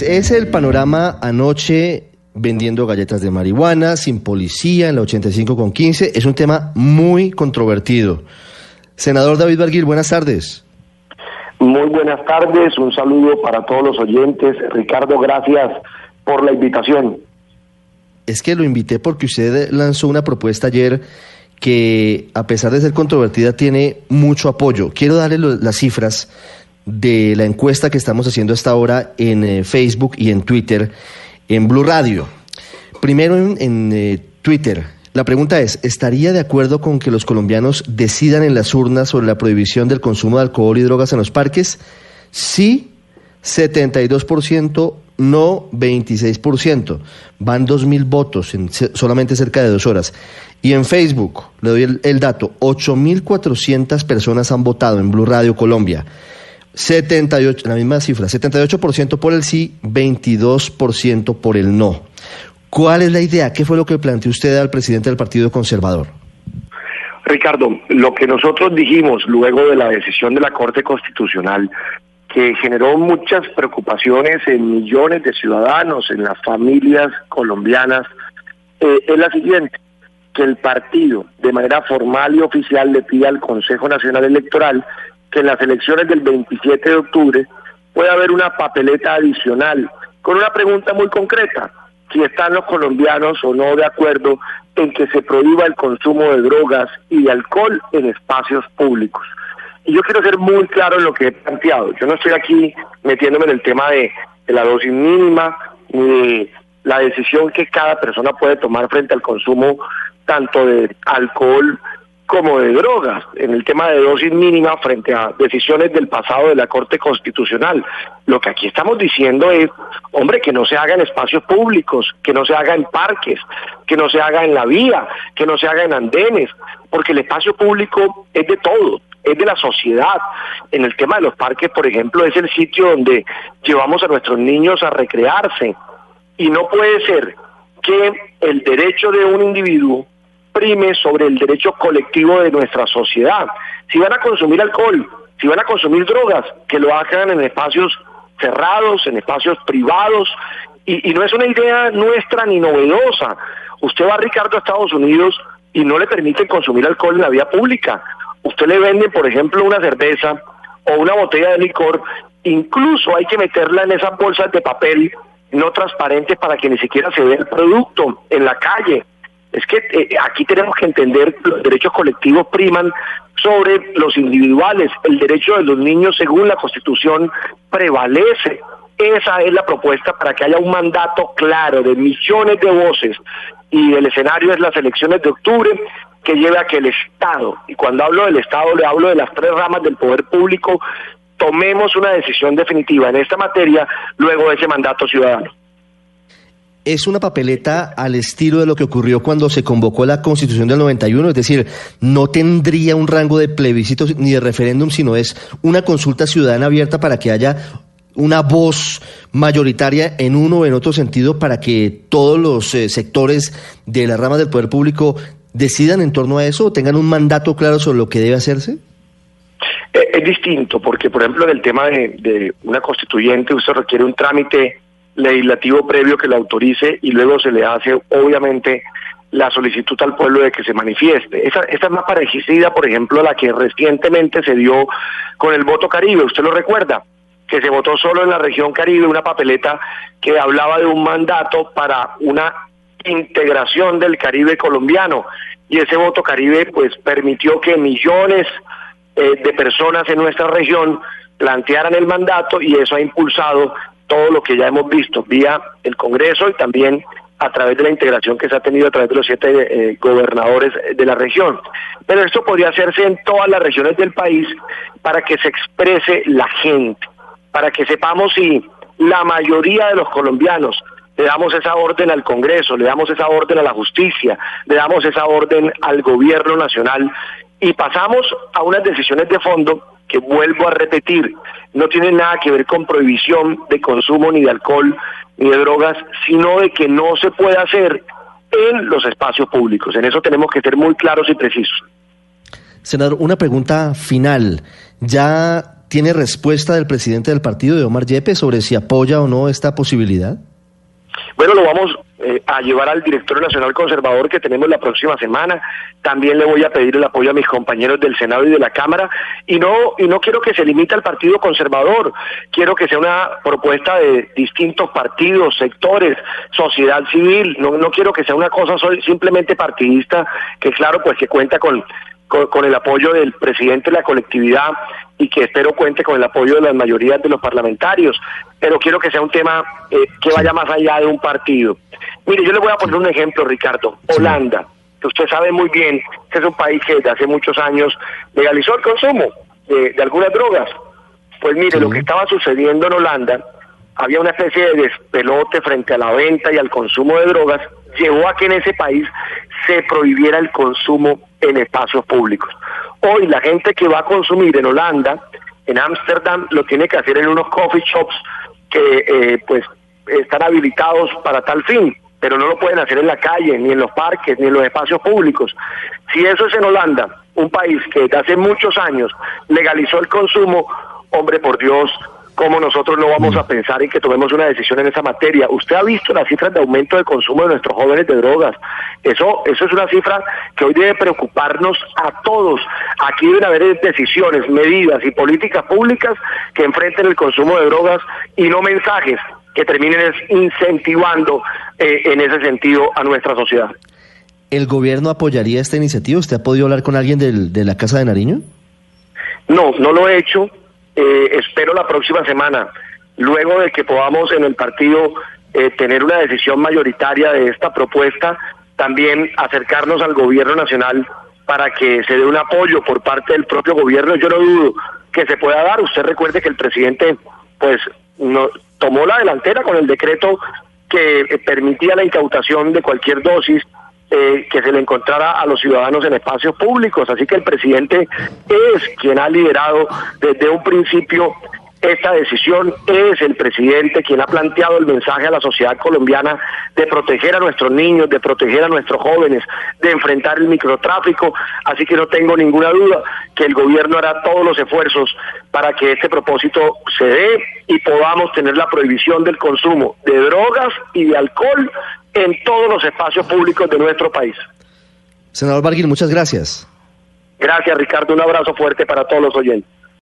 Es el panorama anoche vendiendo galletas de marihuana, sin policía, en la 85 con 15. Es un tema muy controvertido. Senador David Barguil, buenas tardes. Muy buenas tardes, un saludo para todos los oyentes. Ricardo, gracias por la invitación. Es que lo invité porque usted lanzó una propuesta ayer que, a pesar de ser controvertida, tiene mucho apoyo. Quiero darle las cifras de la encuesta que estamos haciendo hasta ahora en eh, Facebook y en Twitter, en Blue Radio. Primero en, eh, Twitter, la pregunta es, ¿estaría de acuerdo con que los colombianos decidan en las urnas sobre la prohibición del consumo de alcohol y drogas en los parques? Sí, 72%, no 26%. Van 2.000 votos en solamente cerca de dos horas. Y en Facebook, le doy el, el dato, 8.400 personas han votado en Blue Radio Colombia. 78, la misma cifra, 78% por el sí, 22% por el no. ¿Cuál es la idea? ¿Qué fue lo que planteó usted al presidente del Partido Conservador? Ricardo, lo que nosotros dijimos luego de la decisión de la Corte Constitucional, que generó muchas preocupaciones en millones de ciudadanos, en las familias colombianas, eh, es la siguiente, que el partido de manera formal y oficial le pida al Consejo Nacional Electoral que en las elecciones del 27 de octubre pueda haber una papeleta adicional con una pregunta muy concreta, si están los colombianos o no de acuerdo en que se prohíba el consumo de drogas y de alcohol en espacios públicos. Y yo quiero ser muy claro en lo que he planteado. Yo no estoy aquí metiéndome en el tema de, de la dosis mínima ni de la decisión que cada persona puede tomar frente al consumo tanto de alcohol como de drogas, en el tema de dosis mínima frente a decisiones del pasado de la Corte Constitucional. Lo que aquí estamos diciendo es, hombre, que no se haga en espacios públicos, que no se haga en parques, que no se haga en la vía, que no se haga en andenes, porque el espacio público es de todo, es de la sociedad. En el tema de los parques, por ejemplo, es el sitio donde llevamos a nuestros niños a recrearse. Y no puede ser que el derecho de un individuo sobre el derecho colectivo de nuestra sociedad. Si van a consumir alcohol, si van a consumir drogas, que lo hagan en espacios cerrados, en espacios privados, y, no es una idea nuestra ni novedosa. Usted va, Ricardo, a Estados Unidos y no le permiten consumir alcohol en la vía pública. Usted le vende, por ejemplo, una cerveza o una botella de licor, incluso hay que meterla en esas bolsas de papel no transparentes para que ni siquiera se vea el producto en la calle. Es que eh, aquí tenemos que entender los derechos colectivos priman sobre los individuales. El derecho de los niños, según la Constitución, prevalece. Esa es la propuesta para que haya un mandato claro de millones de voces y el escenario es las elecciones de octubre que lleve a que el Estado, y cuando hablo del Estado le hablo de las tres ramas del poder público, tomemos una decisión definitiva en esta materia luego de ese mandato ciudadano es una papeleta al estilo de lo que ocurrió cuando se convocó la Constitución del 91, es decir, no tendría un rango de plebiscito ni de referéndum, sino es una consulta ciudadana abierta para que haya una voz mayoritaria en uno o en otro sentido para que todos los eh, sectores de la rama del poder público decidan en torno a eso o tengan un mandato claro sobre lo que debe hacerse? Eh, es distinto, porque por ejemplo en el tema de, de una constituyente usted requiere un trámite legislativo previo que le autorice y luego se le hace, obviamente, la solicitud al pueblo de que se manifieste. Esa, esta es más parecida, por ejemplo, a la que recientemente se dio con el voto Caribe, usted lo recuerda, que se votó solo en la región Caribe, una papeleta que hablaba de un mandato para una integración del Caribe colombiano. Y ese voto Caribe, pues, permitió que millones eh, de personas en nuestra región plantearan el mandato y eso ha impulsado todo lo que ya hemos visto vía el Congreso y también a través de la integración que se ha tenido a través de los siete eh, gobernadores de la región. Pero esto podría hacerse en todas las regiones del país para que se exprese la gente, para que sepamos si la mayoría de los colombianos le damos esa orden al Congreso, le damos esa orden a la justicia, le damos esa orden al gobierno nacional y pasamos a unas decisiones de fondo que vuelvo a repetir, no tiene nada que ver con prohibición de consumo ni de alcohol ni de drogas, sino de que no se puede hacer en los espacios públicos. En eso tenemos que ser muy claros y precisos. Senador, una pregunta final. Ya ¿Tiene respuesta del presidente del partido, de Omar Yepes, sobre si apoya o no esta posibilidad? Bueno, lo vamos eh, a llevar al director nacional conservador que tenemos la próxima semana. También le voy a pedir el apoyo a mis compañeros del Senado y de la Cámara. Y no, y no quiero que se limite al Partido Conservador. Quiero que sea una propuesta de distintos partidos, sectores, sociedad civil. No, no quiero que sea una cosa simplemente partidista, que claro, pues que cuenta con con, el apoyo del presidente de la colectividad y que espero cuente con el apoyo de las mayorías de los parlamentarios, pero quiero que sea un tema eh, que vaya más allá de un partido. Mire, yo le voy a poner un ejemplo, Ricardo. Holanda, que usted sabe muy bien que es un país que desde hace muchos años legalizó el consumo de, algunas drogas. Pues mire, lo que estaba sucediendo en Holanda, había una especie de despelote frente a la venta y al consumo de drogas, llevó a que en ese país se prohibiera el consumo en espacios públicos. Hoy la gente que va a consumir en Holanda, en Ámsterdam, lo tiene que hacer en unos coffee shops que eh, pues están habilitados para tal fin, pero no lo pueden hacer en la calle, ni en los parques, ni en los espacios públicos. Si eso es en Holanda, un país que desde hace muchos años legalizó el consumo, hombre por Dios, cómo nosotros no vamos a pensar en que tomemos una decisión en esa materia. Usted ha visto las cifras de aumento de consumo de nuestros jóvenes de drogas. Eso, eso es una cifra que hoy debe preocuparnos a todos. Aquí deben haber decisiones, medidas y políticas públicas que enfrenten el consumo de drogas y no mensajes que terminen incentivando eh, en ese sentido a nuestra sociedad. ¿El gobierno apoyaría esta iniciativa? ¿Usted ha podido hablar con alguien de la Casa de Nariño? No, no lo he hecho. Eh, espero la próxima semana, luego de que podamos en el partido eh, tener una decisión mayoritaria de esta propuesta, también acercarnos al gobierno nacional para que se dé un apoyo por parte del propio gobierno. Yo no dudo que se pueda dar. Usted recuerde que el presidente, pues, no, tomó la delantera con el decreto que eh, permitía la incautación de cualquier dosis eh, que se le encontrara a los ciudadanos en espacios públicos. Así que el presidente es quien ha liderado desde un principio esta decisión es el presidente quien ha planteado el mensaje a la sociedad colombiana de proteger a nuestros niños, de proteger a nuestros jóvenes, de enfrentar el microtráfico. Así que no tengo ninguna duda que el gobierno hará todos los esfuerzos para que este propósito se dé y podamos tener la prohibición del consumo de drogas y de alcohol en todos los espacios públicos de nuestro país. Senador Barguil, muchas gracias. Gracias, Ricardo. Un abrazo fuerte para todos los oyentes.